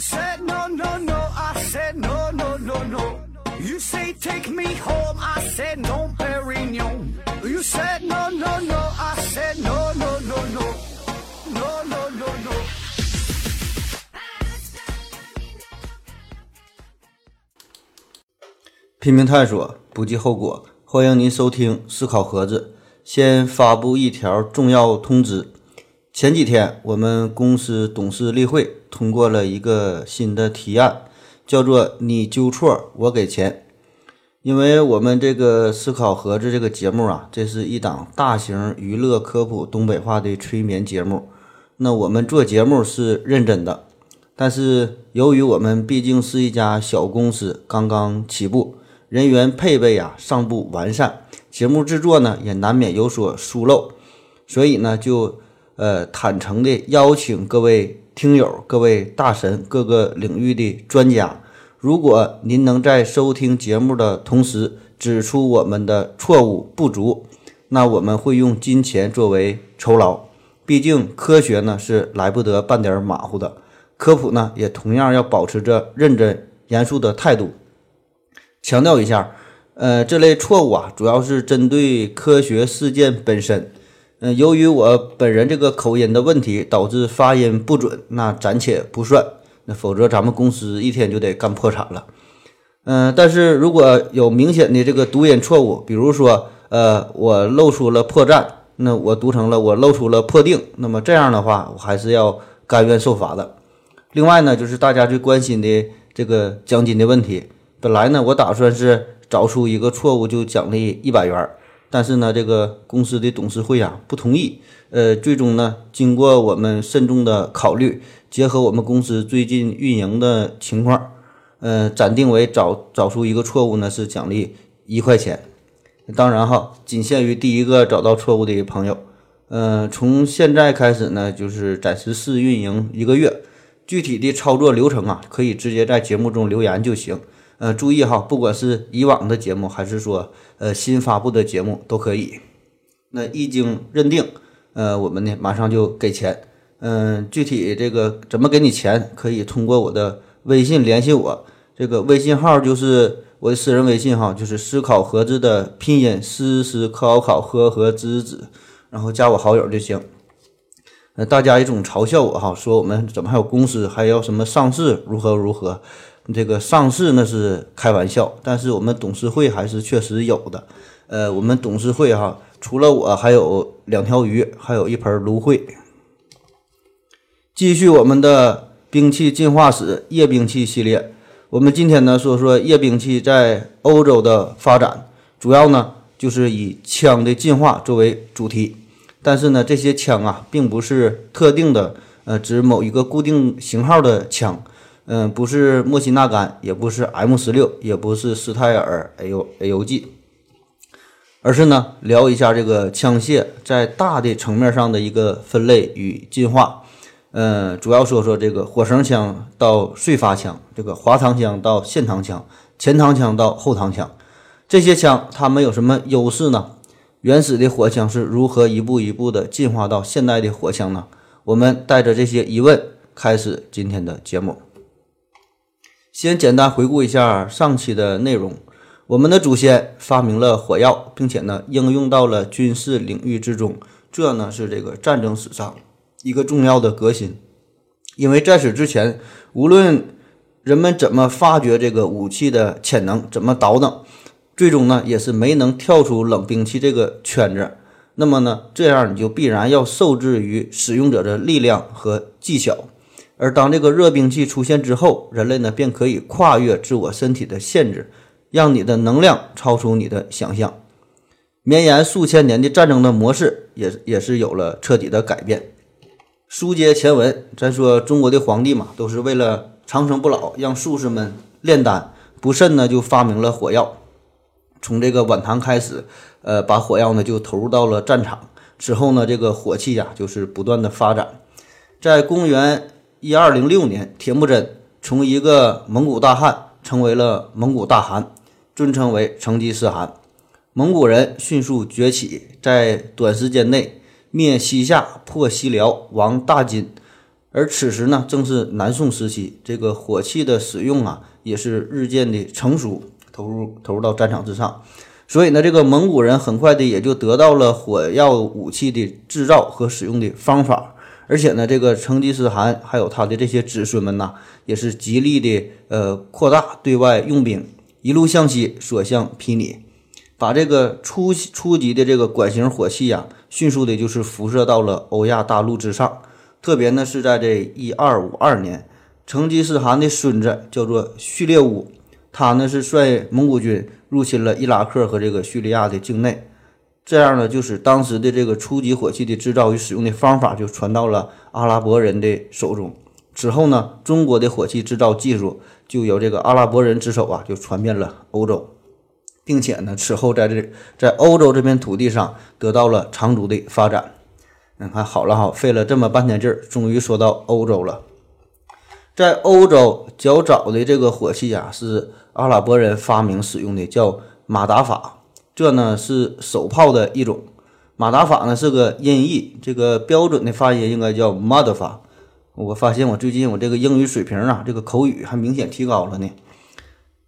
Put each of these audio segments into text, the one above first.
Said no, no, no. I said no, no, no, no. You say take me home. I said no, Perignon. You said no, no, no. I said no, no, no, no. No, no, no, no. 拼命探索，不计后果。欢迎您收听思考盒子。先发布一条重要通知：前几天，我们公司董事例会通过了一个新的提案，叫做“你纠错，我给钱”。因为我们这个思考盒子这个节目啊，这是一档大型娱乐科普东北话的催眠节目。那我们做节目是认真的，但是由于我们毕竟是一家小公司，刚刚起步。人员配备啊尚不完善，节目制作呢也难免有所疏漏，所以呢就呃坦诚的邀请各位听友、各位大神、各个领域的专家，如果您能在收听节目的同时指出我们的错误不足，那我们会用金钱作为酬劳。毕竟科学呢是来不得半点马虎的，科普呢也同样要保持着认真严肃的态度。强调一下，呃，这类错误啊，主要是针对科学事件本身。嗯，由于我本人这个口音的问题，导致发音不准，那暂且不算。那否则咱们公司一天就得干破产了。嗯，但是如果有明显的这个读音错误，比如说，呃，我露出了破绽，那我读成了我露出了破腚，那么这样的话，我还是要甘愿受罚的。另外呢，就是大家最关心的这个奖金的问题。本来呢，我打算是找出一个错误就奖励一百元，但是呢，这个公司的董事会啊不同意。呃，最终呢，经过我们慎重的考虑，结合我们公司最近运营的情况，呃，暂定为找找出一个错误呢是奖励一块钱。当然哈，仅限于第一个找到错误的朋友。呃，从现在开始呢，就是暂时试运营一个月，具体的操作流程啊，可以直接在节目中留言就行。呃，注意哈，不管是以往的节目，还是说呃新发布的节目都可以。那一经认定，呃，我们呢马上就给钱。嗯，具体这个怎么给你钱，可以通过我的微信联系我。这个微信号就是我的私人微信哈，就是思考盒子的拼音思思考考和和子子，然后加我好友就行。呃，大家一种嘲笑我哈，说我们怎么还有公司，还要什么上市，如何如何。这个上市那是开玩笑，但是我们董事会还是确实有的。呃，我们董事会哈，除了我，还有两条鱼，还有一盆芦荟。继续我们的兵器进化史夜兵器系列，我们今天呢说说夜兵器在欧洲的发展，主要呢就是以枪的进化作为主题。但是呢，这些枪啊，并不是特定的，呃，指某一个固定型号的枪。嗯，不是莫辛纳甘，也不是 M 十六，也不是斯泰尔 A U A U G，而是呢聊一下这个枪械在大的层面上的一个分类与进化。嗯，主要说说这个火绳枪到碎发枪，这个滑膛枪到线膛枪，前膛枪到后膛枪，这些枪它们有什么优势呢？原始的火枪是如何一步一步的进化到现代的火枪呢？我们带着这些疑问开始今天的节目。先简单回顾一下上期的内容。我们的祖先发明了火药，并且呢应用到了军事领域之中，这呢是这个战争史上一个重要的革新。因为在此之前，无论人们怎么发掘这个武器的潜能，怎么倒腾，最终呢也是没能跳出冷兵器这个圈子。那么呢，这样你就必然要受制于使用者的力量和技巧。而当这个热兵器出现之后，人类呢便可以跨越自我身体的限制，让你的能量超出你的想象。绵延数千年的战争的模式也也是有了彻底的改变。书接前文，咱说中国的皇帝嘛，都是为了长生不老，让术士们炼丹，不慎呢就发明了火药。从这个晚唐开始，呃，把火药呢就投入到了战场。之后呢，这个火器呀就是不断的发展，在公元。一二零六年，铁木真从一个蒙古大汉成为了蒙古大汗，尊称为成吉思汗。蒙古人迅速崛起，在短时间内灭西夏、破西辽、亡大金。而此时呢，正是南宋时期，这个火器的使用啊，也是日渐的成熟，投入投入到战场之上。所以呢，这个蒙古人很快的也就得到了火药武器的制造和使用的方法。而且呢，这个成吉思汗还有他的这些子孙们呐，也是极力的呃扩大对外用兵，一路向西，所向披靡，把这个初初级的这个管型火器呀，迅速的就是辐射到了欧亚大陆之上。特别呢是在这一二五二年，成吉思汗的孙子叫做序列兀，他呢是率蒙古军入侵了伊拉克和这个叙利亚的境内。这样呢，就是当时的这个初级火器的制造与使用的方法就传到了阿拉伯人的手中。此后呢，中国的火器制造技术就由这个阿拉伯人之手啊，就传遍了欧洲，并且呢，此后在这在欧洲这片土地上得到了长足的发展。你看好了哈，费了这么半天劲儿，终于说到欧洲了。在欧洲较早的这个火器啊，是阿拉伯人发明使用的，叫马达法。这呢是手炮的一种，马达法呢是个音译，这个标准的发音应该叫马德法。我发现我最近我这个英语水平啊，这个口语还明显提高了呢。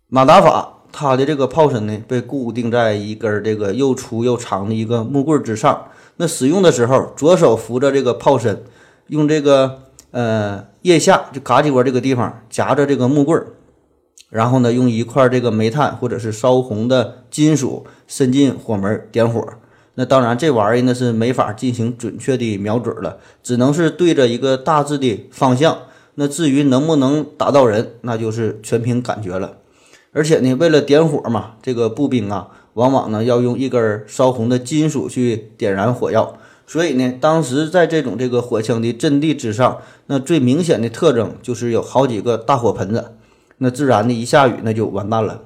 马达法它的这个炮身呢被固定在一根这个又粗又长的一个木棍之上，那使用的时候，左手扶着这个炮身，用这个呃腋下就嘎叽窝这个地方夹着这个木棍儿。然后呢，用一块这个煤炭或者是烧红的金属伸进火门点火。那当然，这玩意儿呢是没法进行准确的瞄准了，只能是对着一个大致的方向。那至于能不能打到人，那就是全凭感觉了。而且呢，为了点火嘛，这个步兵啊，往往呢要用一根烧红的金属去点燃火药。所以呢，当时在这种这个火枪的阵地之上，那最明显的特征就是有好几个大火盆子。那自然的一下雨，那就完蛋了。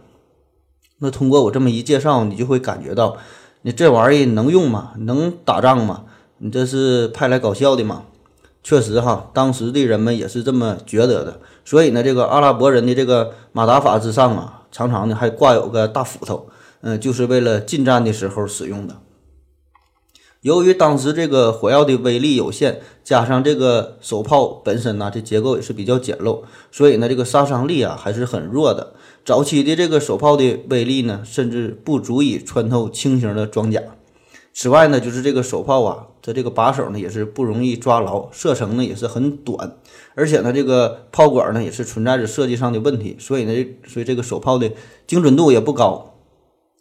那通过我这么一介绍，你就会感觉到，你这玩意儿能用吗？能打仗吗？你这是派来搞笑的吗？确实哈，当时的人们也是这么觉得的。所以呢，这个阿拉伯人的这个马达法之上啊，常常呢还挂有个大斧头，嗯，就是为了近战的时候使用的。由于当时这个火药的威力有限，加上这个手炮本身呢，这结构也是比较简陋，所以呢，这个杀伤力啊还是很弱的。早期的这个手炮的威力呢，甚至不足以穿透轻型的装甲。此外呢，就是这个手炮啊，它这个把手呢也是不容易抓牢，射程呢也是很短，而且呢，这个炮管呢也是存在着设计上的问题，所以呢，所以这个手炮的精准度也不高。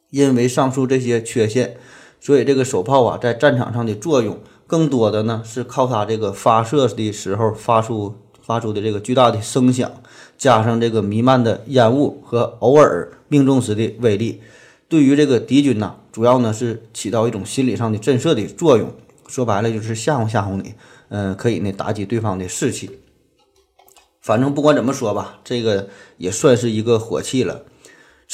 因为上述这些缺陷。所以这个手炮啊，在战场上的作用更多的呢，是靠它这个发射的时候发出发出的这个巨大的声响，加上这个弥漫的烟雾和偶尔命中时的威力，对于这个敌军呐，主要呢是起到一种心理上的震慑的作用。说白了就是吓唬吓唬你，嗯，可以呢打击对方的士气。反正不管怎么说吧，这个也算是一个火器了。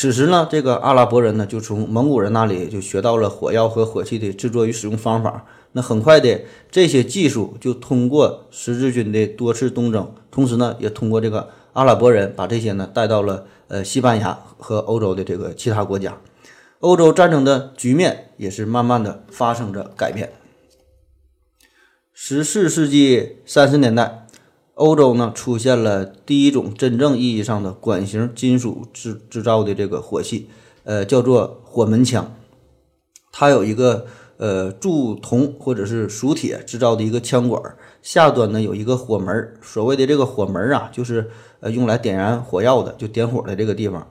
此时呢，这个阿拉伯人呢，就从蒙古人那里就学到了火药和火器的制作与使用方法。那很快的，这些技术就通过十字军的多次东征，同时呢，也通过这个阿拉伯人把这些呢带到了呃西班牙和欧洲的这个其他国家。欧洲战争的局面也是慢慢的发生着改变。十四世纪三十年代。欧洲呢出现了第一种真正意义上的管型金属制制造的这个火器，呃，叫做火门枪。它有一个呃铸铜或者是熟铁制造的一个枪管，下端呢有一个火门。所谓的这个火门啊，就是呃用来点燃火药的，就点火的这个地方。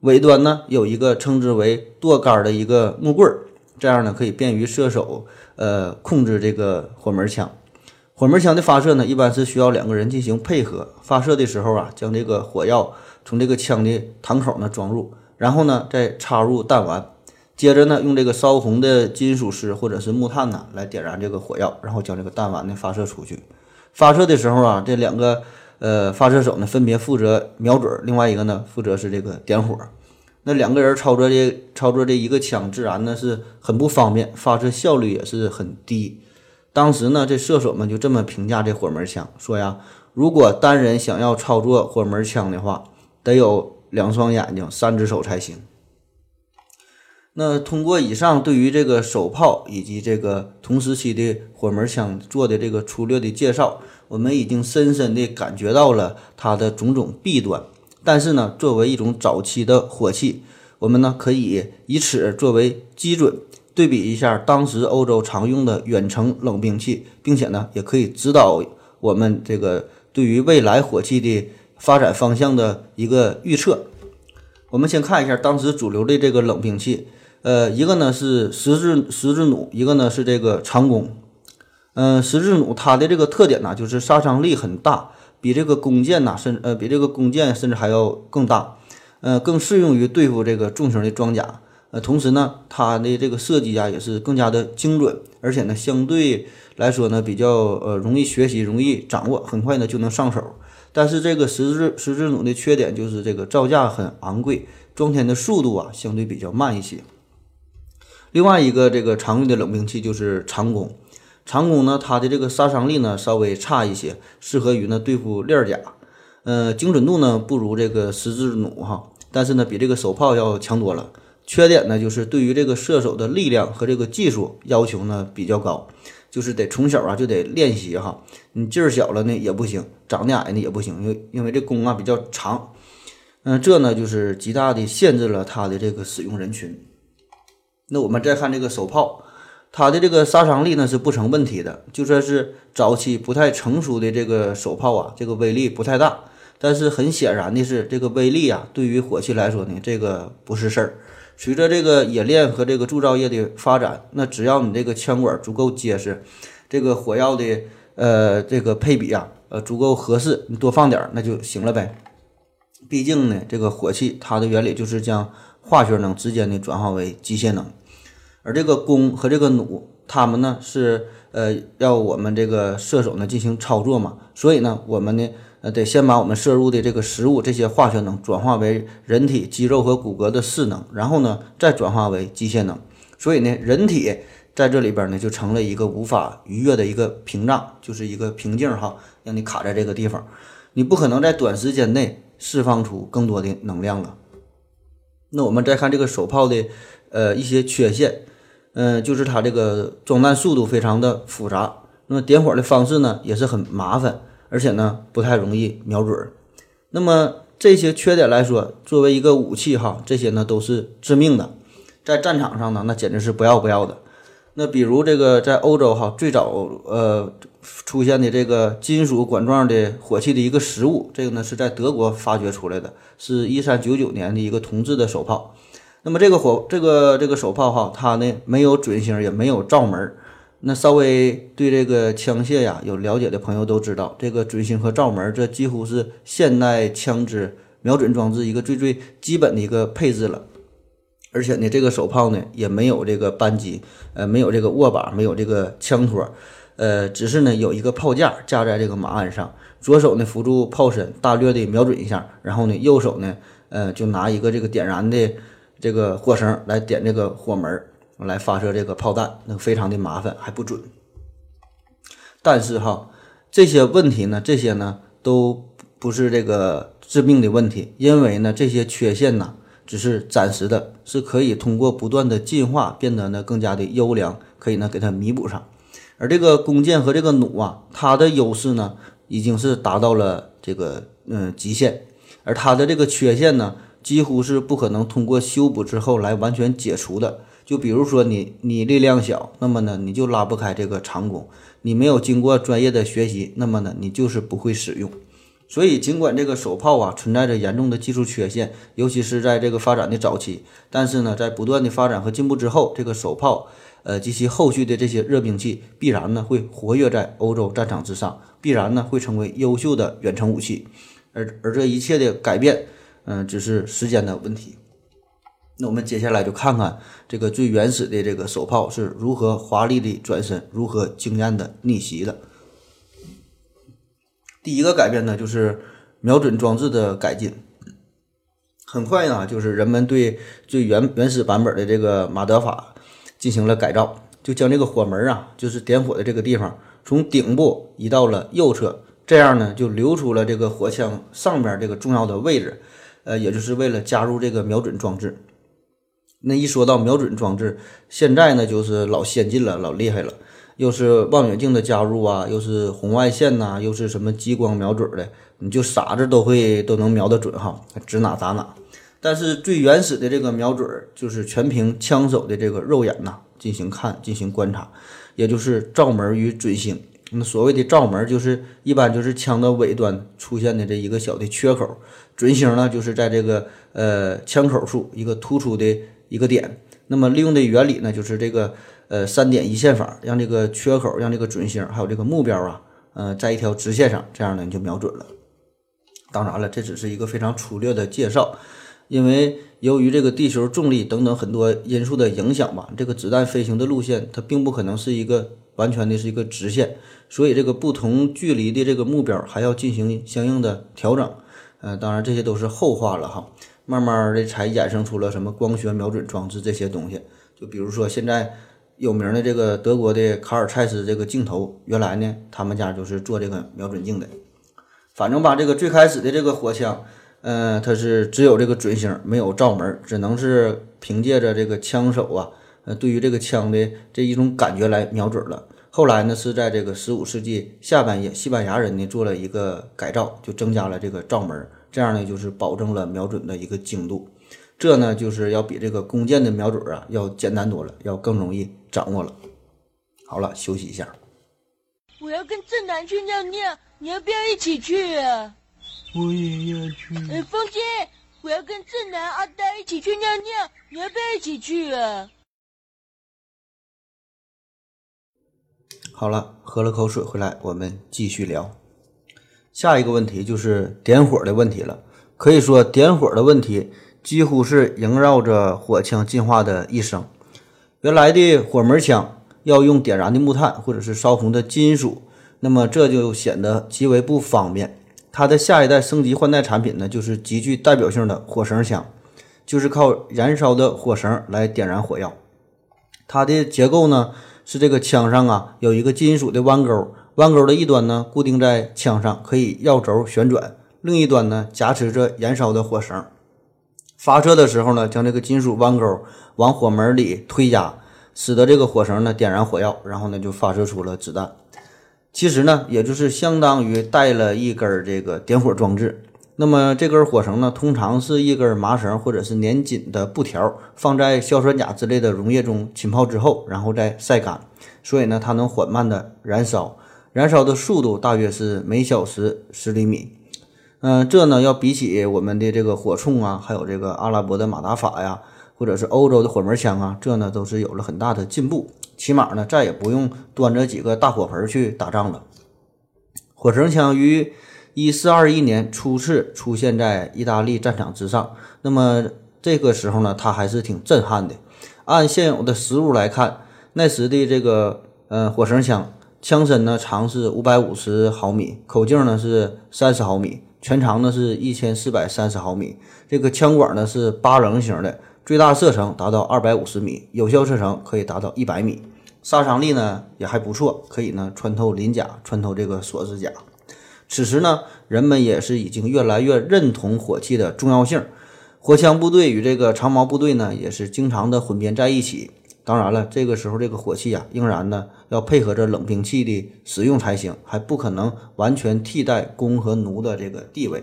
尾端呢有一个称之为舵杆的一个木棍儿，这样呢可以便于射手呃控制这个火门枪。火门枪的发射呢，一般是需要两个人进行配合。发射的时候啊，将这个火药从这个枪的膛口呢装入，然后呢再插入弹丸，接着呢用这个烧红的金属丝或者是木炭呢来点燃这个火药，然后将这个弹丸呢发射出去。发射的时候啊，这两个呃发射手呢分别负责瞄准，另外一个呢负责是这个点火。那两个人操作这操作这一个枪，自然呢是很不方便，发射效率也是很低。当时呢，这射手们就这么评价这火门枪，说呀，如果单人想要操作火门枪的话，得有两双眼睛、三只手才行。那通过以上对于这个手炮以及这个同时期的火门枪做的这个粗略的介绍，我们已经深深的感觉到了它的种种弊端。但是呢，作为一种早期的火器，我们呢可以以此作为基准，对比一下当时欧洲常用的远程冷兵器，并且呢也可以指导我们这个对于未来火器的发展方向的一个预测。我们先看一下当时主流的这个冷兵器。呃，一个呢是十字十字弩，一个呢是这个长弓。嗯，十字弩它的这个特点呢，就是杀伤力很大，比这个弓箭呐，甚呃比这个弓箭甚至还要更大，呃，更适用于对付这个重型的装甲。呃，同时呢，它的这个设计啊也是更加的精准，而且呢，相对来说呢比较呃容易学习，容易掌握，很快呢就能上手。但是这个十字十字弩的缺点就是这个造价很昂贵，装填的速度啊相对比较慢一些。另外一个这个常用的冷兵器就是长弓，长弓呢，它的这个杀伤力呢稍微差一些，适合于呢对付链甲，呃，精准度呢不如这个十字弩哈，但是呢比这个手炮要强多了。缺点呢就是对于这个射手的力量和这个技术要求呢比较高，就是得从小啊就得练习哈，你劲儿小了呢也不行，长得矮呢也不行，因为因为这弓啊比较长，嗯，这呢就是极大的限制了它的这个使用人群。那我们再看这个手炮，它的这个杀伤力呢是不成问题的，就算是早期不太成熟的这个手炮啊，这个威力不太大。但是很显然的是，这个威力啊，对于火器来说呢，这个不是事儿。随着这个冶炼和这个铸造业的发展，那只要你这个枪管足够结实，这个火药的呃这个配比啊，呃足够合适，你多放点那就行了呗。毕竟呢，这个火器它的原理就是将化学能直接的转化为机械能。而这个弓和这个弩，它们呢是呃要我们这个射手呢进行操作嘛，所以呢我们呢呃得先把我们摄入的这个食物这些化学能转化为人体肌肉和骨骼的势能，然后呢再转化为机械能。所以呢人体在这里边呢就成了一个无法逾越的一个屏障，就是一个瓶颈哈，让你卡在这个地方，你不可能在短时间内释放出更多的能量了。那我们再看这个手炮的呃一些缺陷。嗯，就是它这个装弹速度非常的复杂，那么点火的方式呢也是很麻烦，而且呢不太容易瞄准。那么这些缺点来说，作为一个武器哈，这些呢都是致命的，在战场上呢那简直是不要不要的。那比如这个在欧洲哈最早呃出现的这个金属管状的火器的一个实物，这个呢是在德国发掘出来的，是一三九九年的一个铜制的手炮。那么这个火，这个这个手炮哈，它呢没有准星，也没有罩门儿。那稍微对这个枪械呀有了解的朋友都知道，这个准星和罩门，这几乎是现代枪支瞄准装置一个最最基本的一个配置了。而且呢，这个手炮呢也没有这个扳机，呃，没有这个握把，没有这个枪托，呃，只是呢有一个炮架架在这个马鞍上，左手呢扶住炮身，大略的瞄准一下，然后呢右手呢，呃，就拿一个这个点燃的。这个火绳来点这个火门来发射这个炮弹，那非常的麻烦，还不准。但是哈，这些问题呢，这些呢都不是这个致命的问题，因为呢这些缺陷呢只是暂时的，是可以通过不断的进化变得呢更加的优良，可以呢给它弥补上。而这个弓箭和这个弩啊，它的优势呢已经是达到了这个嗯极限，而它的这个缺陷呢。几乎是不可能通过修补之后来完全解除的。就比如说你你力量小，那么呢你就拉不开这个长弓；你没有经过专业的学习，那么呢你就是不会使用。所以尽管这个手炮啊存在着严重的技术缺陷，尤其是在这个发展的早期，但是呢在不断的发展和进步之后，这个手炮呃及其后续的这些热兵器必然呢会活跃在欧洲战场之上，必然呢会成为优秀的远程武器。而而这一切的改变。嗯，只是时间的问题。那我们接下来就看看这个最原始的这个手炮是如何华丽的转身，如何惊艳的逆袭的。第一个改变呢，就是瞄准装置的改进。很快呢，就是人们对最原原始版本的这个马德法进行了改造，就将这个火门啊，就是点火的这个地方，从顶部移到了右侧，这样呢，就留出了这个火枪上边这个重要的位置。呃，也就是为了加入这个瞄准装置，那一说到瞄准装置，现在呢就是老先进了，老厉害了，又是望远镜的加入啊，又是红外线呐、又是什么激光瞄准的，你就傻子都会都能瞄得准哈，指哪打哪。但是最原始的这个瞄准儿，就是全凭枪手的这个肉眼呐进行看、进行观察，也就是照门与准星。那所谓的照门，就是一般就是枪的尾端出现的这一个小的缺口，准星呢就是在这个呃枪口处一个突出的一个点。那么利用的原理呢，就是这个呃三点一线法，让这个缺口、让这个准星还有这个目标啊，呃在一条直线上，这样呢你就瞄准了。当然了，这只是一个非常粗略的介绍。因为由于这个地球重力等等很多因素的影响吧，这个子弹飞行的路线它并不可能是一个完全的是一个直线，所以这个不同距离的这个目标还要进行相应的调整。呃，当然这些都是后话了哈，慢慢的才衍生出了什么光学瞄准装置这些东西。就比如说现在有名的这个德国的卡尔蔡司这个镜头，原来呢他们家就是做这个瞄准镜的。反正吧，这个最开始的这个火枪。嗯，它是只有这个准星，没有照门，只能是凭借着这个枪手啊，呃，对于这个枪的这一种感觉来瞄准了。后来呢，是在这个十五世纪下半叶，西班牙人呢做了一个改造，就增加了这个照门，这样呢就是保证了瞄准的一个精度。这呢就是要比这个弓箭的瞄准啊要简单多了，要更容易掌握了。好了，休息一下。我要跟正南去尿尿，你要不要一起去啊？我也要去。哎，风姐，我要跟正南、阿呆一起去尿尿，你要不要一起去啊？好了，喝了口水回来，我们继续聊。下一个问题就是点火的问题了。可以说，点火的问题几乎是萦绕着火枪进化的一生。原来的火门枪要用点燃的木炭或者是烧红的金属，那么这就显得极为不方便。它的下一代升级换代产品呢，就是极具代表性的火绳枪，就是靠燃烧的火绳来点燃火药。它的结构呢是这个枪上啊有一个金属的弯钩，弯钩的一端呢固定在枪上，可以绕轴旋转；另一端呢夹持着燃烧的火绳。发射的时候呢，将这个金属弯钩往火门里推压，使得这个火绳呢点燃火药，然后呢就发射出了子弹。其实呢，也就是相当于带了一根这个点火装置。那么这根火绳呢，通常是一根麻绳或者是粘紧的布条，放在硝酸钾之类的溶液中浸泡之后，然后再晒干。所以呢，它能缓慢的燃烧，燃烧的速度大约是每小时十厘米。嗯，这呢要比起我们的这个火铳啊，还有这个阿拉伯的马达法呀，或者是欧洲的火门枪啊，这呢都是有了很大的进步。起码呢，再也不用端着几个大火盆去打仗了。火绳枪于一四二一年初次出现在意大利战场之上。那么这个时候呢，它还是挺震撼的。按现有的实物来看，那时的这个呃火绳枪，枪身呢长是五百五十毫米，口径呢是三十毫米，全长呢是一千四百三十毫米。这个枪管呢是八棱形的。最大射程达到二百五十米，有效射程可以达到一百米，杀伤力呢也还不错，可以呢穿透鳞甲，穿透这个锁子甲。此时呢，人们也是已经越来越认同火器的重要性，火枪部队与这个长矛部队呢也是经常的混编在一起。当然了，这个时候这个火器啊，仍然呢要配合着冷兵器的使用才行，还不可能完全替代弓和弩的这个地位。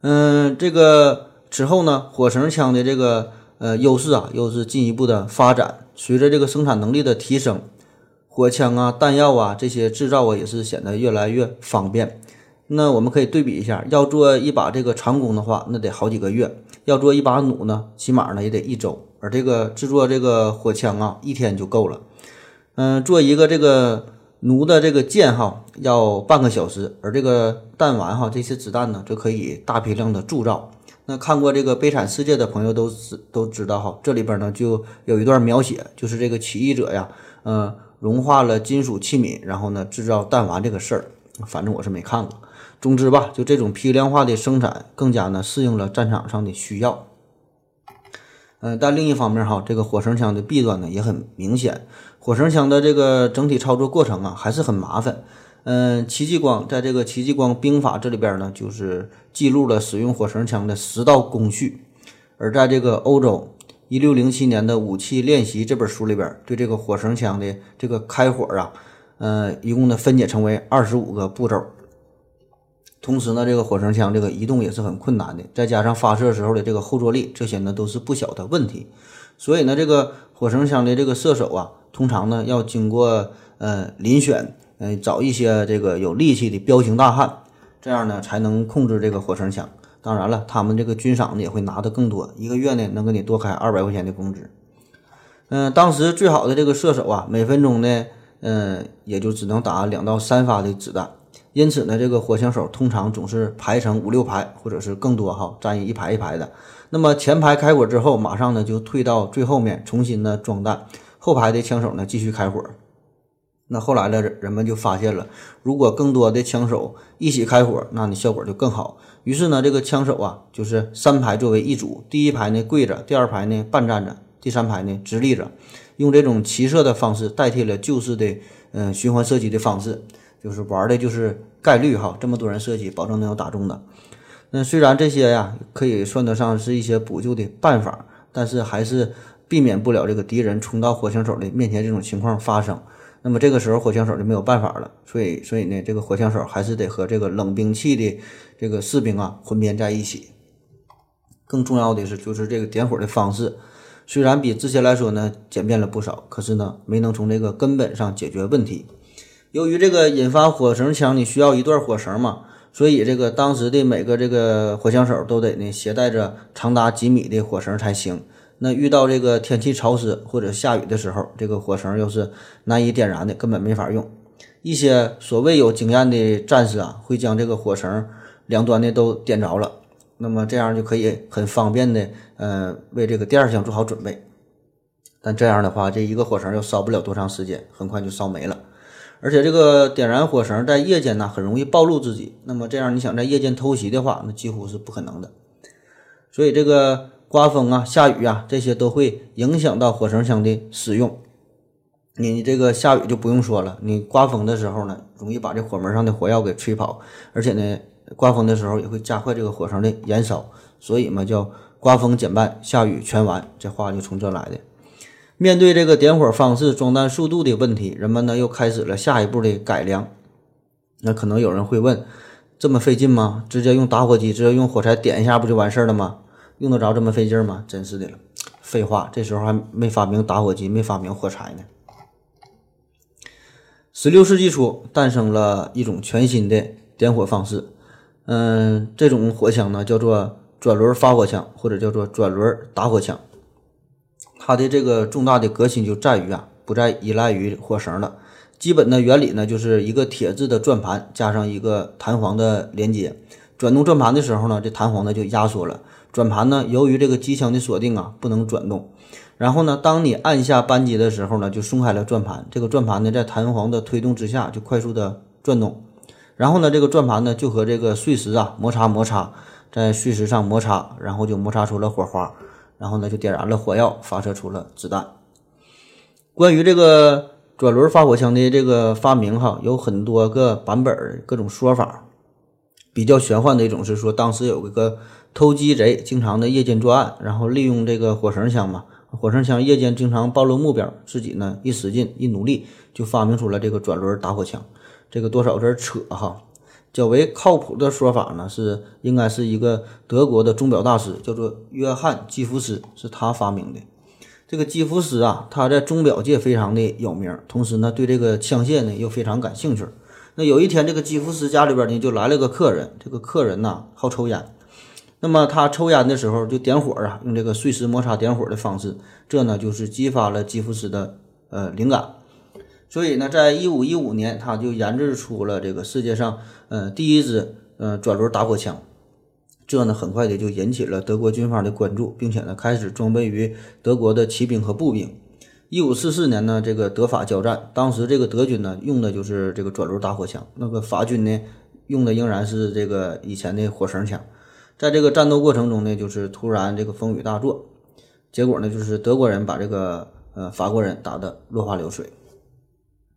嗯，这个。此后呢，火绳枪的这个呃优势啊，又是进一步的发展。随着这个生产能力的提升，火枪啊、弹药啊这些制造啊，也是显得越来越方便。那我们可以对比一下，要做一把这个长弓的话，那得好几个月；要做一把弩呢，起码呢也得一周。而这个制作这个火枪啊，一天就够了。嗯，做一个这个弩的这个箭哈，要半个小时；而这个弹丸哈，这些子弹呢，就可以大批量的铸造。那看过这个《悲惨世界》的朋友都知都知道哈，这里边呢就有一段描写，就是这个起义者呀，嗯，融化了金属器皿，然后呢制造弹丸这个事儿。反正我是没看过。总之吧，就这种批量化的生产，更加呢适应了战场上的需要。嗯，但另一方面哈，这个火绳枪的弊端呢也很明显，火绳枪的这个整体操作过程啊还是很麻烦。嗯，戚继光在这个《戚继光兵法》这里边呢，就是记录了使用火绳枪的十道工序。而在这个欧洲，一六零七年的《武器练习》这本书里边，对这个火绳枪的这个开火啊，呃，一共呢分解成为二十五个步骤。同时呢，这个火绳枪这个移动也是很困难的，再加上发射时候的这个后坐力，这些呢都是不小的问题。所以呢，这个火绳枪的这个射手啊，通常呢要经过呃遴选，呃找一些这个有力气的彪形大汉，这样呢才能控制这个火绳枪。当然了，他们这个军赏呢也会拿的更多，一个月呢能给你多开二百块钱的工资。嗯，当时最好的这个射手啊，每分钟呢，嗯也就只能打两到三发的子弹。因此呢，这个火枪手通常总是排成五六排，或者是更多哈，站一排一排的。那么前排开火之后，马上呢就退到最后面重新呢装弹，后排的枪手呢继续开火。那后来呢，人们就发现了，如果更多的枪手一起开火，那你效果就更好。于是呢，这个枪手啊，就是三排作为一组，第一排呢跪着，第二排呢半站着，第三排呢直立着，用这种齐射的方式代替了旧式的嗯循环射击的方式。就是玩的就是概率哈，这么多人射击，保证能有打中的。那虽然这些呀可以算得上是一些补救的办法，但是还是避免不了这个敌人冲到火枪手的面前这种情况发生。那么这个时候火枪手就没有办法了，所以所以呢，这个火枪手还是得和这个冷兵器的这个士兵啊混编在一起。更重要的是，就是这个点火的方式，虽然比之前来说呢简便了不少，可是呢没能从这个根本上解决问题。由于这个引发火绳枪，你需要一段火绳嘛，所以这个当时的每个这个火枪手都得呢携带着长达几米的火绳才行。那遇到这个天气潮湿或者下雨的时候，这个火绳又是难以点燃的，根本没法用。一些所谓有经验的战士啊，会将这个火绳两端的都点着了，那么这样就可以很方便的，呃，为这个第二枪做好准备。但这样的话，这一个火绳又烧不了多长时间，很快就烧没了。而且这个点燃火绳在夜间呢，很容易暴露自己。那么这样，你想在夜间偷袭的话，那几乎是不可能的。所以这个刮风啊、下雨啊，这些都会影响到火绳枪的使用。你这个下雨就不用说了，你刮风的时候呢，容易把这火门上的火药给吹跑，而且呢，刮风的时候也会加快这个火绳的燃烧。所以嘛，叫刮风减半，下雨全完，这话就从这来的。面对这个点火方式、装弹速度的问题，人们呢又开始了下一步的改良。那可能有人会问：这么费劲吗？直接用打火机，直接用火柴点一下不就完事儿了吗？用得着这么费劲吗？真是的了，废话，这时候还没发明打火机，没发明火柴呢。十六世纪初，诞生了一种全新的点火方式。嗯，这种火枪呢叫做转轮发火枪，或者叫做转轮打火枪。它的这个重大的革新就在于啊，不再依赖于火绳了。基本的原理呢，就是一个铁质的转盘加上一个弹簧的连接。转动转盘的时候呢，这弹簧呢就压缩了。转盘呢，由于这个机枪的锁定啊，不能转动。然后呢，当你按下扳机的时候呢，就松开了转盘。这个转盘呢，在弹簧的推动之下，就快速的转动。然后呢，这个转盘呢，就和这个碎石啊摩擦摩擦，在碎石上摩擦，然后就摩擦出了火花。然后呢，就点燃了火药，发射出了子弹。关于这个转轮发火枪的这个发明，哈，有很多个版本，各种说法。比较玄幻的一种是说，当时有一个偷鸡贼，经常的夜间作案，然后利用这个火绳枪嘛，火绳枪夜间经常暴露目标，自己呢一使劲一努力，就发明出了这个转轮打火枪。这个多少有点扯哈。较为靠谱的说法呢，是应该是一个德国的钟表大师，叫做约翰基夫斯，是他发明的。这个基夫斯啊，他在钟表界非常的有名，同时呢，对这个枪械呢又非常感兴趣。那有一天，这个基夫斯家里边呢就来了个客人，这个客人呢好抽烟，那么他抽烟的时候就点火啊，用这个碎石摩擦点火的方式，这呢就是激发了基夫斯的呃灵感。所以呢，在一五一五年，他就研制出了这个世界上，呃，第一支，呃，转轮打火枪。这呢，很快的就引起了德国军方的关注，并且呢，开始装备于德国的骑兵和步兵。一五四四年呢，这个德法交战，当时这个德军呢，用的就是这个转轮打火枪，那个法军呢，用的仍然是这个以前的火绳枪。在这个战斗过程中呢，就是突然这个风雨大作，结果呢，就是德国人把这个呃法国人打得落花流水。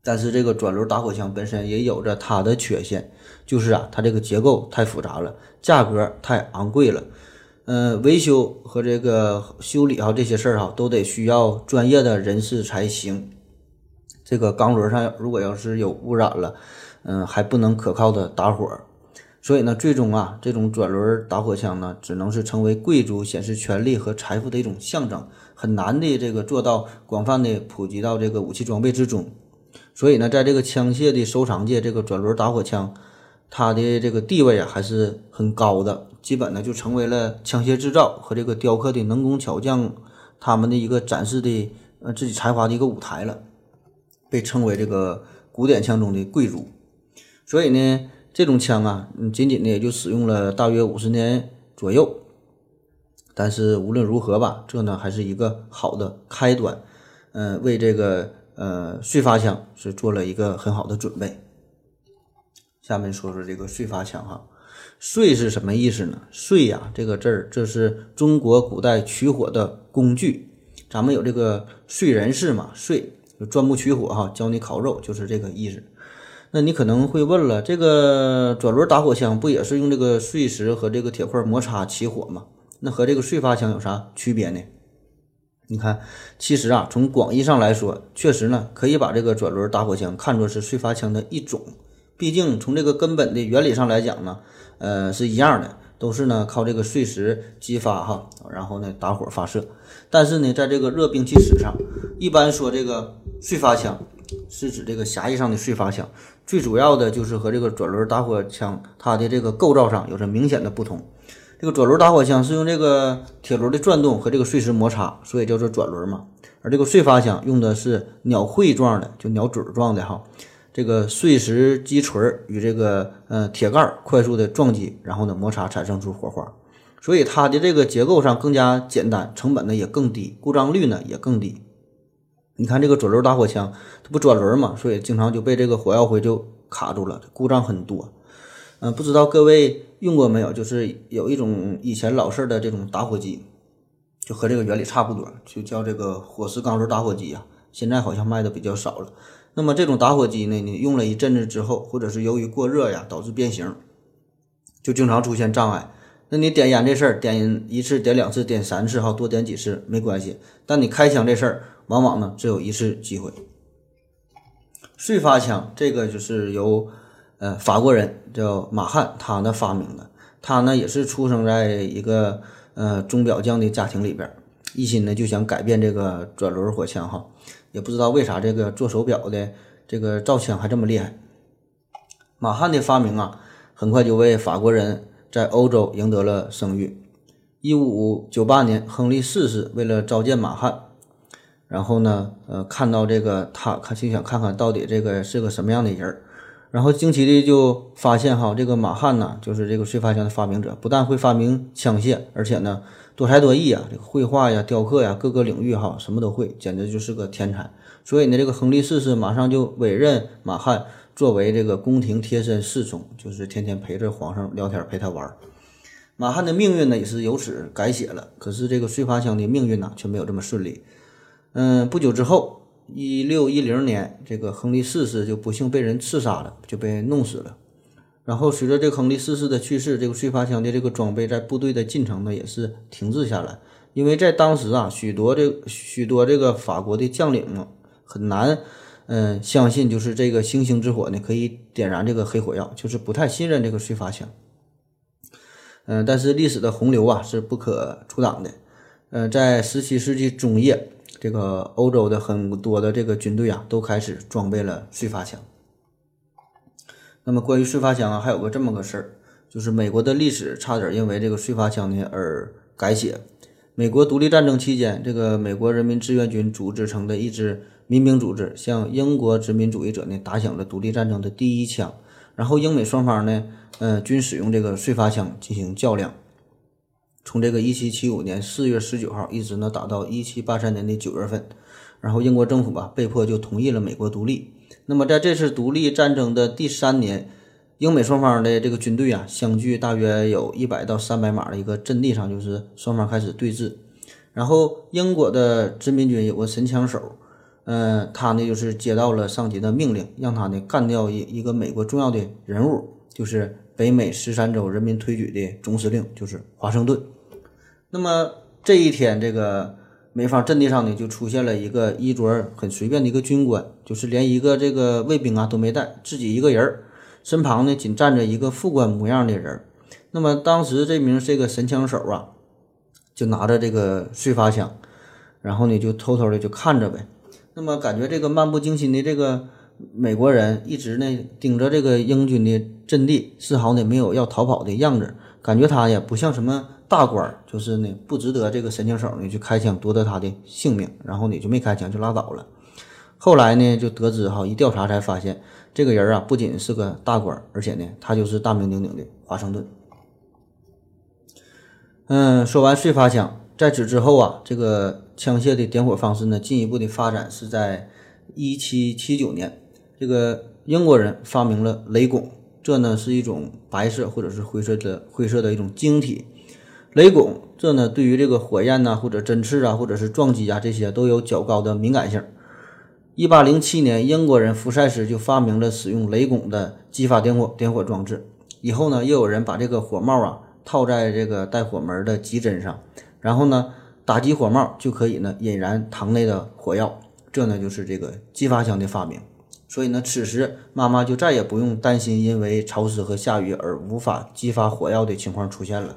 但是这个转轮打火枪本身也有着它的缺陷，就是啊，它这个结构太复杂了，价格太昂贵了。呃，维修和这个修理哈这些事儿哈，都得需要专业的人士才行。这个钢轮上如果要是有污染了，嗯，还不能可靠的打火。所以呢，最终啊，这种转轮打火枪呢，只能是成为贵族显示权力和财富的一种象征，很难的这个做到广泛的普及到这个武器装备之中。所以呢，在这个枪械的收藏界，这个转轮打火枪。它的这个地位啊还是很高的，基本呢就成为了枪械制造和这个雕刻的能工巧匠他们的一个展示的呃自己才华的一个舞台了，被称为这个古典枪中的贵族。所以呢，这种枪啊，仅仅的也就使用了大约五十年左右。但是无论如何吧，这呢还是一个好的开端，嗯，为这个呃燧发枪是做了一个很好的准备。下面说说这个燧发枪哈，燧是什么意思呢？燧呀，这个字儿，这是中国古代取火的工具。咱们有这个燧人氏嘛，燧就钻木取火哈，教你烤肉就是这个意思。那你可能会问了，这个转轮打火枪不也是用这个碎石和这个铁块摩擦起火吗？那和这个燧发枪有啥区别呢？你看，其实啊，从广义上来说，确实呢，可以把这个转轮打火枪看作是燧发枪的一种。毕竟从这个根本的原理上来讲呢，呃，是一样的，都是呢靠这个碎石激发哈，然后呢打火发射。但是呢，在这个热兵器史上，一般说这个燧发枪是指这个狭义上的燧发枪，最主要的就是和这个转轮打火枪它的这个构造上有着明显的不同。这个转轮打火枪是用这个铁轮的转动和这个碎石摩擦，所以叫做转轮嘛。而这个燧发枪用的是鸟喙状的，就鸟嘴状的哈。这个碎石击锤与这个呃铁盖快速的撞击，然后呢摩擦产生出火花，所以它的这个结构上更加简单，成本呢也更低，故障率呢也更低。你看这个转轮打火枪，它不转轮嘛，所以经常就被这个火药灰就卡住了，故障很多。嗯，不知道各位用过没有？就是有一种以前老式的这种打火机，就和这个原理差不多，就叫这个火石钢轮打火机啊。现在好像卖的比较少了。那么这种打火机呢，你用了一阵子之后，或者是由于过热呀导致变形，就经常出现障碍。那你点烟这事儿，点一次、点两次、点三次哈，多点几次没关系。但你开枪这事儿，往往呢只有一次机会。燧发枪这个就是由呃法国人叫马汉他呢发明的，他呢也是出生在一个呃钟表匠的家庭里边，一心呢就想改变这个转轮火枪哈。也不知道为啥这个做手表的这个造枪还这么厉害。马汉的发明啊，很快就为法国人在欧洲赢得了声誉。一五九八年，亨利四世为了召见马汉，然后呢，呃，看到这个他，看就想看看到底这个是个什么样的人儿，然后惊奇的就发现哈，这个马汉呢，就是这个碎发枪的发明者，不但会发明枪械，而且呢。多才多艺啊，这个绘画呀、雕刻呀，各个领域哈，什么都会，简直就是个天才。所以呢，这个亨利四世马上就委任马汉作为这个宫廷贴身侍从，就是天天陪着皇上聊天，陪他玩。马汉的命运呢，也是由此改写了。可是这个碎发枪的命运呢，却没有这么顺利。嗯，不久之后，一六一零年，这个亨利四世就不幸被人刺杀了，就被弄死了。然后随着这个亨利四世的去世，这个燧发枪的这个装备在部队的进程呢也是停滞下来，因为在当时啊，许多这许多这个法国的将领呢很难，嗯，相信就是这个星星之火呢可以点燃这个黑火药，就是不太信任这个燧发枪。嗯，但是历史的洪流啊是不可阻挡的。嗯，在十七世纪中叶，这个欧洲的很多的这个军队啊都开始装备了燧发枪。那么关于燧发枪啊，还有个这么个事儿，就是美国的历史差点因为这个燧发枪呢而改写。美国独立战争期间，这个美国人民志愿军组织成的一支民兵组织，向英国殖民主义者呢打响了独立战争的第一枪。然后英美双方呢，呃，均使用这个燧发枪进行较量。从这个1775年4月19号一直呢打到1783年的9月份，然后英国政府吧被迫就同意了美国独立。那么在这次独立战争的第三年，英美双方的这个军队啊，相距大约有一百到三百码的一个阵地上，就是双方开始对峙。然后英国的殖民军有个神枪手，嗯，他呢就是接到了上级的命令，让他呢干掉一一个美国重要的人物，就是北美十三州人民推举的总司令，就是华盛顿。那么这一天，这个美方阵地上呢，就出现了一个衣着很随便的一个军官，就是连一个这个卫兵啊都没带，自己一个人儿，身旁呢仅站着一个副官模样的人。那么当时这名这个神枪手啊，就拿着这个碎发枪，然后呢就偷偷的就看着呗。那么感觉这个漫不经心的这个美国人一直呢盯着这个英军的阵地，丝毫呢没有要逃跑的样子，感觉他呀不像什么大官，就是呢不值得这个神枪手呢去开枪夺得他的性命，然后呢就没开枪就拉倒了。后来呢就得知哈，一调查才发现这个人啊不仅是个大官，而且呢他就是大名鼎鼎的华盛顿。嗯，说完碎发枪，在此之后啊，这个枪械的点火方式呢，进一步的发展是在一七七九年，这个英国人发明了雷拱，这呢是一种白色或者是灰色的灰色的一种晶体。雷拱这呢对于这个火焰呐，或者针刺啊，或者是撞击啊这些都有较高的敏感性。一八零七年，英国人福赛斯就发明了使用雷拱的激发点火点火装置。以后呢，又有人把这个火帽啊。套在这个带火门的机针上，然后呢，打击火帽就可以呢引燃膛内的火药，这呢就是这个激发枪的发明。所以呢，此时妈妈就再也不用担心因为潮湿和下雨而无法激发火药的情况出现了。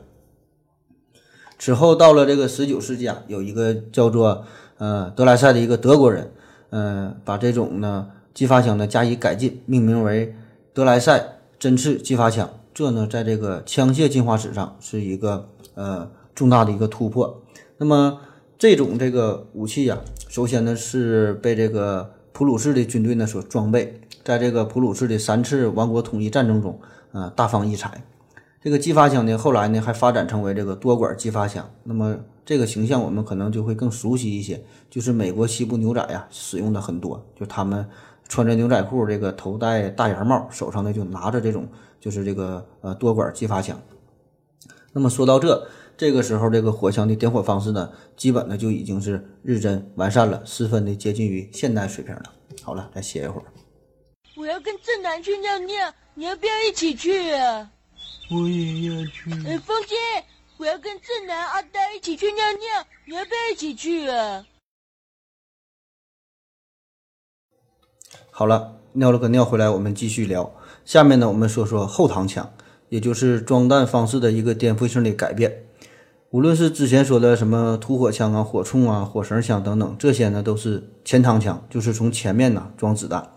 此后到了这个十九世纪啊，有一个叫做呃德莱塞的一个德国人，呃，把这种呢激发枪呢加以改进，命名为德莱塞针刺激发枪。这呢，在这个枪械进化史上是一个呃重大的一个突破。那么这种这个武器呀，首先呢是被这个普鲁士的军队呢所装备，在这个普鲁士的三次王国统一战争中，呃大放异彩。这个激发枪呢，后来呢还发展成为这个多管激发枪。那么这个形象我们可能就会更熟悉一些，就是美国西部牛仔呀使用的很多，就他们穿着牛仔裤，这个头戴大檐帽，手上呢就拿着这种。就是这个呃多管激发枪。那么说到这，这个时候这个火枪的点火方式呢，基本呢就已经是日臻完善了，十分的接近于现代水平了。好了，再歇一会儿。我要跟正南去尿尿，你要不要一起去啊？我也要去。哎，风姐，我要跟正南、阿呆一起去尿尿，你要不要一起去啊？好了，尿了个尿回来，我们继续聊。下面呢，我们说说后膛枪，也就是装弹方式的一个颠覆性的改变。无论是之前说的什么土火枪啊、火铳啊、火绳枪等等，这些呢都是前膛枪，就是从前面呢装子弹。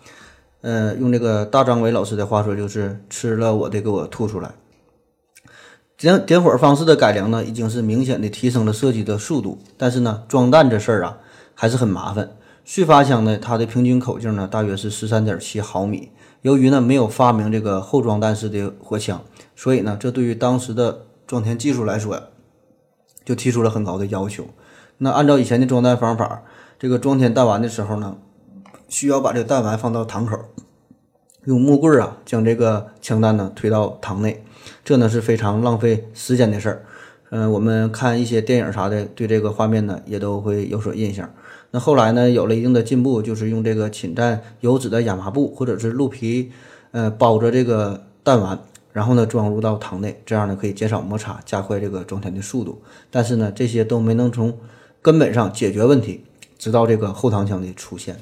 呃，用这个大张伟老师的话说，就是吃了我的给我吐出来。点点火方式的改良呢，已经是明显的提升了射击的速度，但是呢，装弹这事儿啊还是很麻烦。续发枪呢，它的平均口径呢大约是十三点七毫米。由于呢没有发明这个后装弹式的火枪，所以呢这对于当时的装填技术来说呀，就提出了很高的要求。那按照以前的装弹方法，这个装填弹丸的时候呢，需要把这个弹丸放到膛口，用木棍啊将这个枪弹呢推到膛内，这呢是非常浪费时间的事儿。嗯，我们看一些电影啥的，对这个画面呢也都会有所印象。那后来呢，有了一定的进步，就是用这个侵占油脂的亚麻布或者是鹿皮，呃，包着这个弹丸，然后呢装入到膛内，这样呢可以减少摩擦，加快这个装填的速度。但是呢，这些都没能从根本上解决问题，直到这个后膛枪的出现。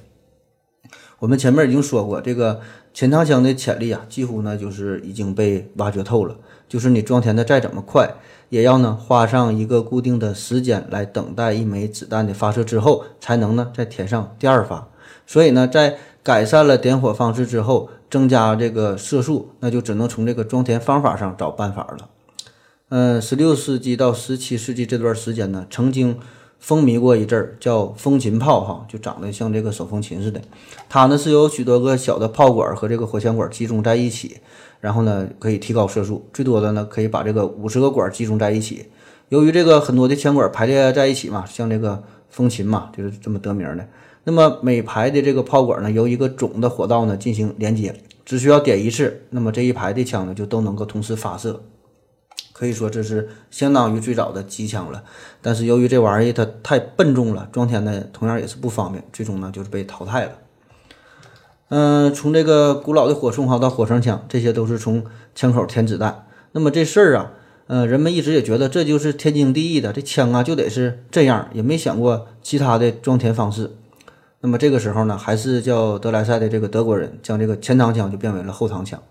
我们前面已经说过，这个前膛枪的潜力啊，几乎呢就是已经被挖掘透了。就是你装填的再怎么快。也要呢花上一个固定的时间来等待一枚子弹的发射之后，才能呢再填上第二发。所以呢，在改善了点火方式之后，增加这个射速，那就只能从这个装填方法上找办法了。嗯，十六世纪到十七世纪这段时间呢，曾经风靡过一阵儿，叫风琴炮，哈，就长得像这个手风琴似的。它呢是由许多个小的炮管和这个火枪管集中在一起。然后呢，可以提高射速，最多的呢可以把这个五十个管集中在一起。由于这个很多的枪管排列在一起嘛，像这个风琴嘛，就是这么得名的。那么每排的这个炮管呢，由一个总的火道呢进行连接，只需要点一次，那么这一排的枪呢就都能够同时发射。可以说这是相当于最早的机枪了。但是由于这玩意儿它太笨重了，装填呢同样也是不方便，最终呢就是被淘汰了。嗯，从这个古老的火铳哈到火绳枪，这些都是从枪口填子弹。那么这事儿啊，呃，人们一直也觉得这就是天经地义的，这枪啊就得是这样，也没想过其他的装填方式。那么这个时候呢，还是叫德莱塞的这个德国人将这个前膛枪就变为了后膛枪。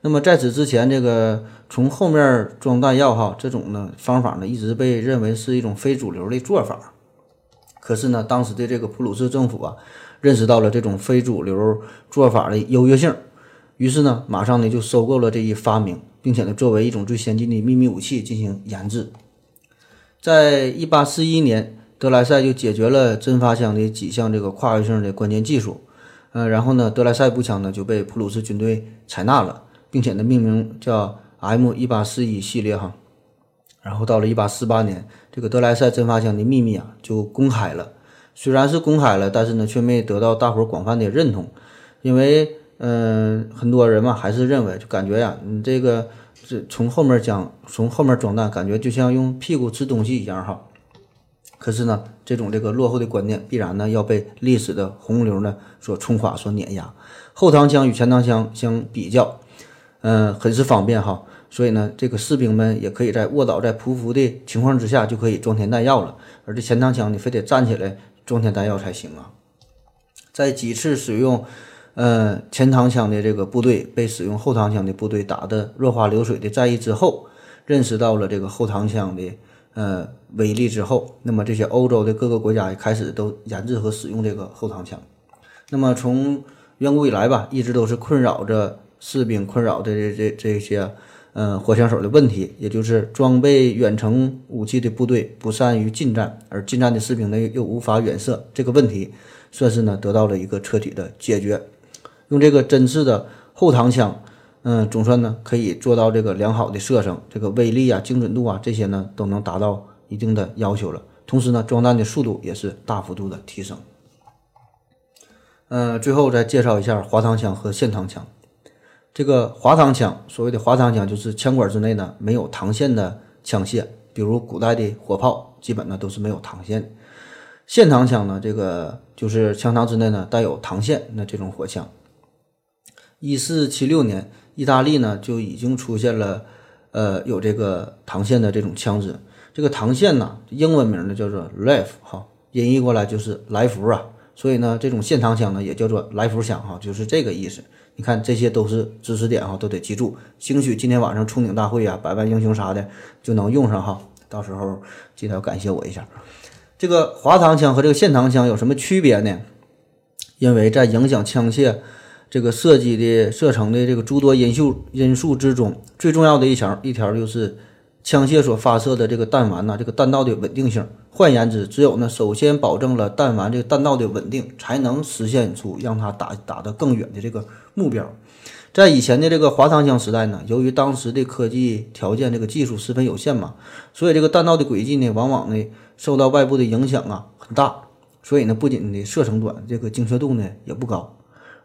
那么在此之前，这个从后面装弹药哈这种呢方法呢，一直被认为是一种非主流的做法。可是呢，当时的这个普鲁士政府啊，认识到了这种非主流做法的优越性，于是呢，马上呢就收购了这一发明，并且呢作为一种最先进的秘密武器进行研制。在一八四一年，德莱塞就解决了针发枪的几项这个跨越性的关键技术。呃，然后呢，德莱塞步枪呢就被普鲁士军队采纳了。并且呢，命名叫 M 一八四一系列哈，然后到了一八四八年，这个德莱塞针发枪的秘密啊就公开了。虽然是公开了，但是呢，却没得到大伙广泛的认同，因为嗯，很多人嘛还是认为，就感觉呀，你这个这从后面讲，从后面装弹，感觉就像用屁股吃东西一样哈。可是呢，这种这个落后的观念，必然呢要被历史的洪流呢所冲垮、所碾压。后膛枪与前膛枪相比较。嗯，很是方便哈，所以呢，这个士兵们也可以在卧倒在匍匐的情况之下就可以装填弹药了，而这前膛枪你非得站起来装填弹药才行啊。在几次使用，呃，前膛枪的这个部队被使用后膛枪的部队打得落花流水的战役之后，认识到了这个后膛枪的呃威力之后，那么这些欧洲的各个国家也开始都研制和使用这个后膛枪。那么从远古以来吧，一直都是困扰着。士兵困扰的这这这些，嗯，火枪手的问题，也就是装备远程武器的部队不善于近战，而近战的士兵呢又无法远射，这个问题算是呢得到了一个彻底的解决。用这个针刺的后膛枪，嗯，总算呢可以做到这个良好的射程，这个威力啊、精准度啊这些呢都能达到一定的要求了。同时呢，装弹的速度也是大幅度的提升。嗯，最后再介绍一下滑膛枪和线膛枪。这个滑膛枪，所谓的滑膛枪，就是枪管之内呢没有膛线的枪械，比如古代的火炮，基本呢都是没有膛线。线膛枪呢，这个就是枪膛之内呢带有膛线，那这种火枪。一四七六年，意大利呢就已经出现了，呃，有这个膛线的这种枪支。这个膛线呢，英文名呢叫做 rifle，哈，音译过来就是来福啊。所以呢，这种线膛枪呢也叫做来福枪，哈，就是这个意思。你看，这些都是知识点哈，都得记住。兴许今天晚上冲顶大会啊，百万英雄啥的就能用上哈。到时候记得要感谢我一下。这个滑膛枪和这个线膛枪有什么区别呢？因为在影响枪械这个射击的射程的这个诸多因素因素之中，最重要的一条一条就是枪械所发射的这个弹丸呐，这个弹道的稳定性。换言之，只有呢，首先保证了弹丸这个弹道的稳定，才能实现出让它打打得更远的这个目标。在以前的这个滑膛枪时代呢，由于当时的科技条件这个技术十分有限嘛，所以这个弹道的轨迹呢，往往呢受到外部的影响啊很大，所以呢不仅的射程短，这个精确度呢也不高。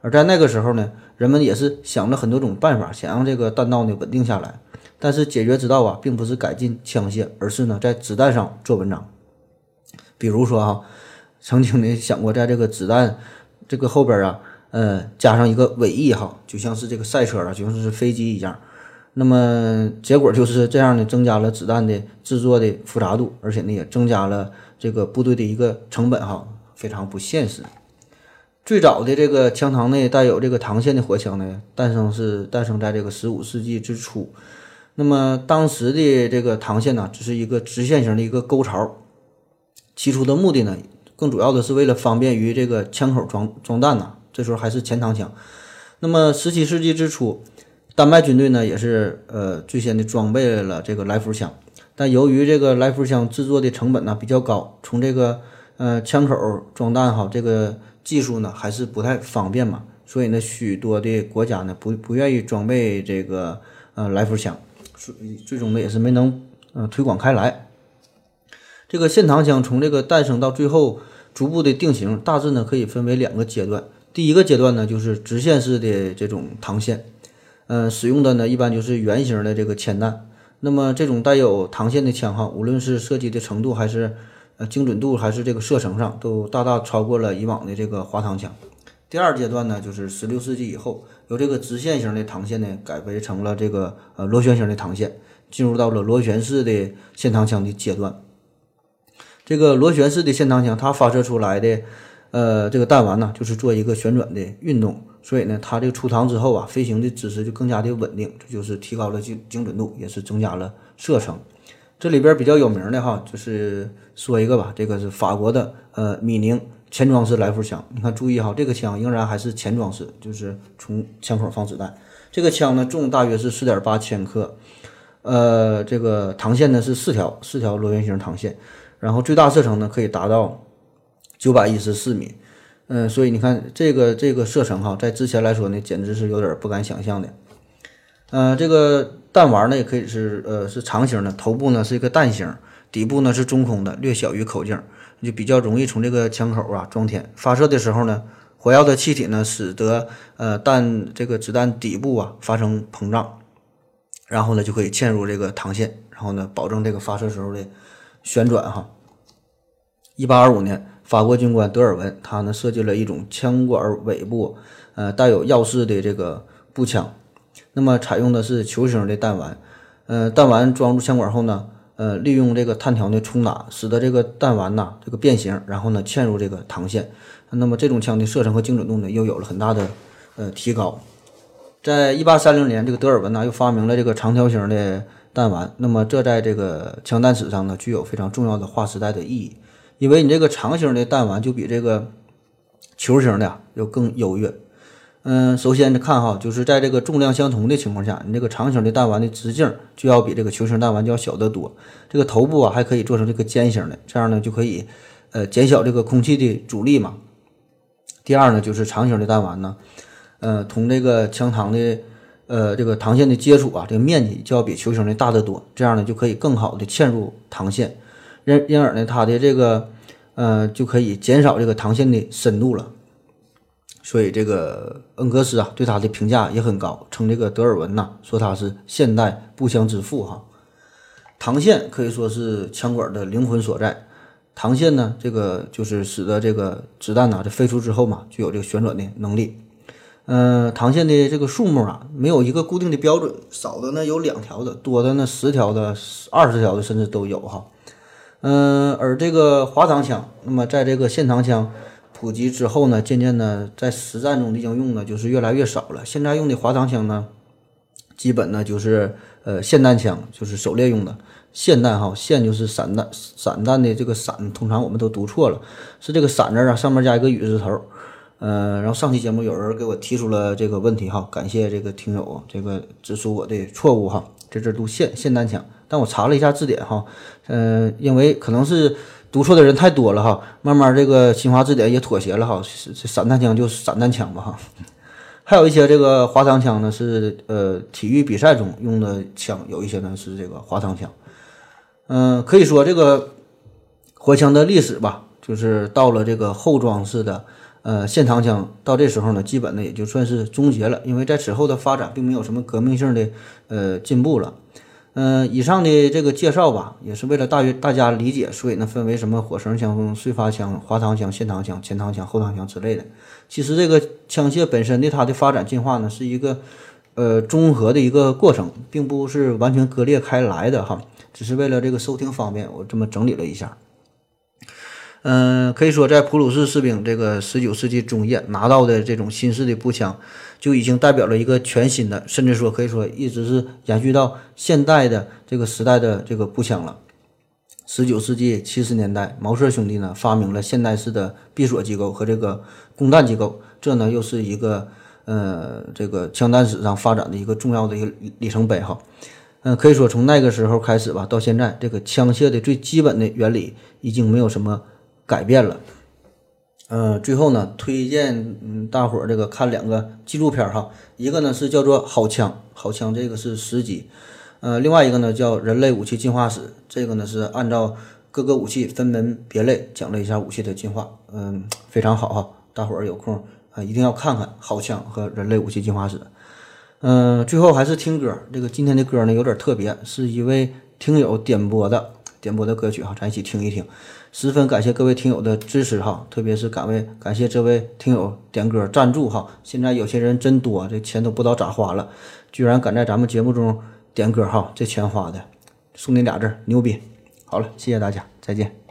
而在那个时候呢，人们也是想了很多种办法，想让这个弹道呢稳定下来。但是解决之道啊，并不是改进枪械，而是呢在子弹上做文章。比如说哈，曾经呢想过在这个子弹这个后边啊，呃，加上一个尾翼哈，就像是这个赛车啊，就像是飞机一样。那么结果就是这样呢，增加了子弹的制作的复杂度，而且呢也增加了这个部队的一个成本哈，非常不现实。最早的这个枪膛内带有这个膛线的火枪呢，诞生是诞生在这个十五世纪之初。那么当时的这个膛线呢，只是一个直线型的一个沟槽。起初的目的呢，更主要的是为了方便于这个枪口装装弹呐。这时候还是前膛枪。那么十七世纪之初，丹麦军队呢也是呃最先的装备了这个来福枪。但由于这个来福枪制作的成本呢比较高，从这个呃枪口装弹哈这个技术呢还是不太方便嘛，所以呢许多的国家呢不不愿意装备这个呃来福枪，最最终呢也是没能呃推广开来。这个线膛枪从这个诞生到最后逐步的定型，大致呢可以分为两个阶段。第一个阶段呢就是直线式的这种膛线，嗯，使用的呢一般就是圆形的这个铅弹。那么这种带有膛线的枪哈，无论是射击的程度还是呃精准度，还是这个射程上，都大大超过了以往的这个滑膛枪。第二阶段呢就是十六世纪以后，由这个直线型的膛线呢改为成了这个呃螺旋形的膛线。进入到了螺旋式的线膛枪的阶段。这个螺旋式的线膛枪，它发射出来的呃这个弹丸呢，就是做一个旋转的运动，所以呢，它这个出膛之后啊，飞行的姿势就更加的稳定，这就是提高了精精准度，也是增加了射程。这里边比较有名的哈，就是说一个吧，这个是法国的呃米宁前装式来福枪。你看，注意哈，这个枪仍然还是前装式，就是从枪口放子弹。这个枪呢重大约是四点八千克，呃，这个膛线呢是四条，四条螺旋形膛线，然后最大射程呢可以达到九百一十四米。嗯，所以你看这个这个射程哈，在之前来说呢，简直是有点不敢想象的。呃，这个弹丸呢也可以是呃是长形的，头部呢是一个弹形，底部呢是中空的，略小于口径，就比较容易从这个枪口啊装填。发射的时候呢，火药的气体呢使得呃弹这个子弹底部啊发生膨胀，然后呢就可以嵌入这个膛线，然后呢保证这个发射时候的旋转哈。一八二五年，法国军官德尔文他呢设计了一种枪管尾部呃带有钥匙的这个步枪。那么采用的是球形的弹丸，呃，弹丸装入枪管后呢，呃，利用这个弹条的冲打，使得这个弹丸呐这个变形，然后呢嵌入这个膛线。那么这种枪的射程和精准度呢又有了很大的呃提高。在一八三零年，这个德尔文呢又发明了这个长条形的弹丸。那么这在这个枪弹史上呢具有非常重要的划时代的意义，因为你这个长形的弹丸就比这个球形的要更优越。嗯，首先看哈，就是在这个重量相同的情况下，你这个长形的弹丸的直径就要比这个球形弹丸就要小得多。这个头部啊还可以做成这个尖形的，这样呢就可以呃减小这个空气的阻力嘛。第二呢，就是长形的弹丸呢，呃，同这个枪膛的呃这个膛线的接触啊，这个面积就要比球形的大得多，这样呢就可以更好的嵌入膛线，因因而呢它的这个呃就可以减少这个膛线的深度了。所以这个恩格斯啊，对他的评价也很高，称这个德尔文呐，说他是现代步枪之父哈。膛线可以说是枪管的灵魂所在，膛线呢，这个就是使得这个子弹呐，这飞出之后嘛，具有这个旋转的能力。嗯，膛线的这个数目啊，没有一个固定的标准，少的呢有两条的，多的呢十条的、二十条的，甚至都有哈。嗯，而这个滑膛枪，那么在这个线膛枪。普及之后呢，渐渐的在实战中的应用呢，就是越来越少了。现在用的滑膛枪呢，基本呢就是呃霰弹枪，就是狩猎用的霰弹哈，霰就是散弹，散弹的这个散，通常我们都读错了，是这个散字啊，上面加一个雨字头。嗯，然后上期节目有人给我提出了这个问题哈，感谢这个听友这个指出我的错误哈，这字读霰霰弹枪，但我查了一下字典哈，嗯，因为可能是。读错的人太多了哈，慢慢这个新华字典也妥协了哈，这散弹枪就散弹枪吧哈。还有一些这个滑膛枪呢，是呃体育比赛中用的枪，有一些呢是这个滑膛枪。嗯，可以说这个火枪的历史吧，就是到了这个后装式的呃线膛枪，到这时候呢，基本呢也就算是终结了，因为在此后的发展并没有什么革命性的呃进步了。嗯，以上的这个介绍吧，也是为了大约大家理解，所以呢，分为什么火绳枪、碎发枪、滑膛枪、线膛枪、前膛枪、后膛枪之类的。其实这个枪械本身的它的发展进化呢，是一个呃综合的一个过程，并不是完全割裂开来的哈。只是为了这个收听方便，我这么整理了一下。嗯，可以说在普鲁士士兵这个十九世纪中叶拿到的这种新式的步枪，就已经代表了一个全新的，甚至说可以说一直是延续到现代的这个时代的这个步枪了。十九世纪七十年代，毛瑟兄弟呢发明了现代式的闭锁机构和这个供弹机构，这呢又是一个呃这个枪弹史上发展的一个重要的一个里程碑哈。嗯，可以说从那个时候开始吧，到现在，这个枪械的最基本的原理已经没有什么。改变了，嗯，最后呢，推荐嗯大伙儿这个看两个纪录片哈，一个呢是叫做《好枪》，好枪这个是十集，呃，另外一个呢叫《人类武器进化史》，这个呢是按照各个武器分门别类讲了一下武器的进化，嗯，非常好哈，大伙儿有空啊一定要看看《好枪》和《人类武器进化史》。嗯，最后还是听歌，这个今天的歌呢有点特别，是一位听友点播的点播的歌曲哈，咱一起听一听。十分感谢各位听友的支持哈，特别是感为感谢这位听友点歌赞助哈。现在有些人真多，这钱都不知道咋花了，居然敢在咱们节目中点歌哈，这钱花的，送你俩字，牛逼！好了，谢谢大家，再见。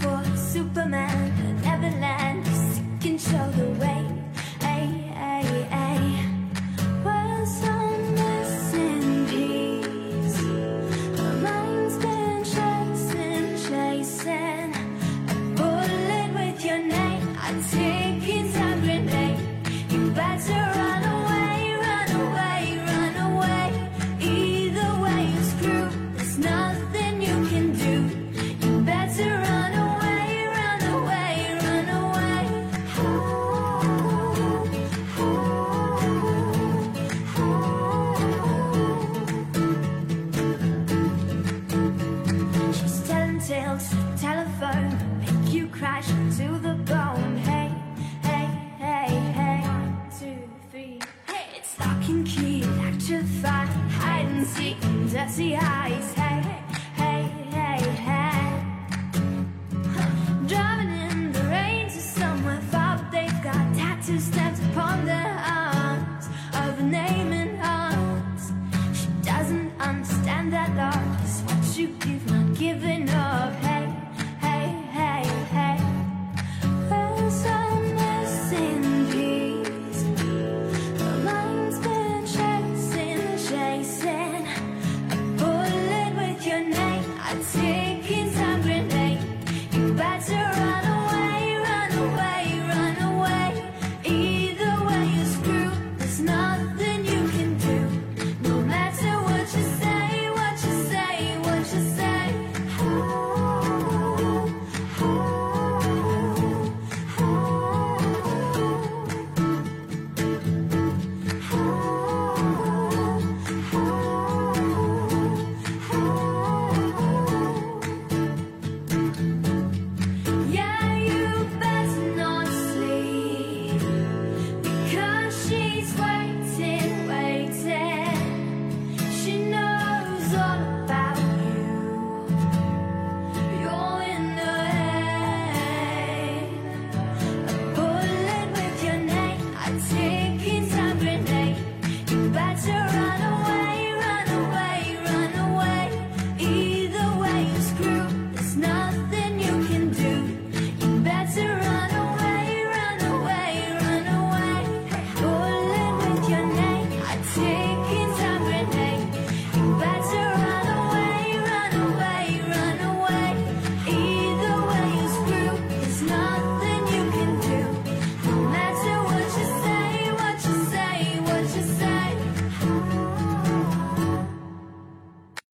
for Superman.